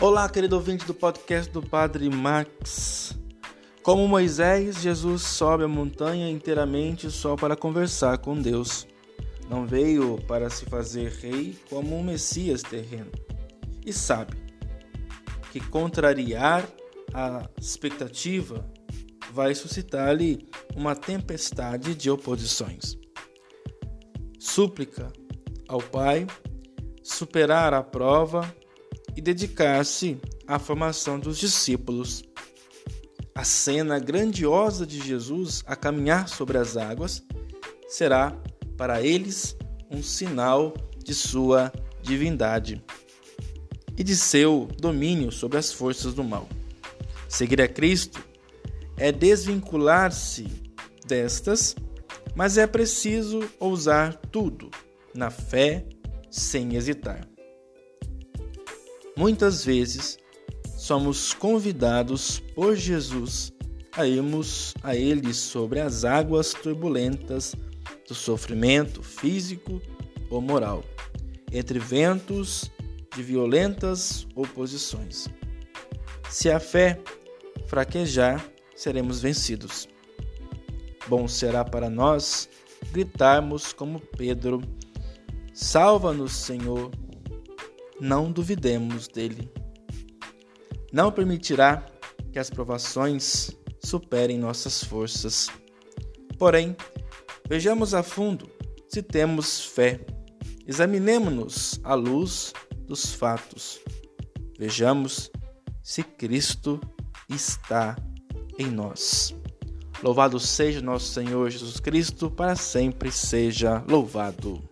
Olá, querido ouvinte do podcast do Padre Max. Como Moisés, Jesus sobe a montanha inteiramente só para conversar com Deus. Não veio para se fazer rei como um Messias terreno. E sabe que contrariar a expectativa vai suscitar-lhe uma tempestade de oposições. Súplica ao Pai superar a prova e dedicar-se à formação dos discípulos. A cena grandiosa de Jesus a caminhar sobre as águas será para eles um sinal de sua divindade e de seu domínio sobre as forças do mal. Seguir a Cristo é desvincular-se destas, mas é preciso ousar tudo na fé sem hesitar. Muitas vezes somos convidados por Jesus a irmos a Ele sobre as águas turbulentas do sofrimento físico ou moral, entre ventos de violentas oposições. Se a fé fraquejar, seremos vencidos. Bom será para nós gritarmos como Pedro Salva-nos, Senhor. Não duvidemos dele. Não permitirá que as provações superem nossas forças. Porém, vejamos a fundo se temos fé. Examinemos-nos à luz dos fatos. Vejamos se Cristo está em nós. Louvado seja nosso Senhor Jesus Cristo, para sempre seja louvado.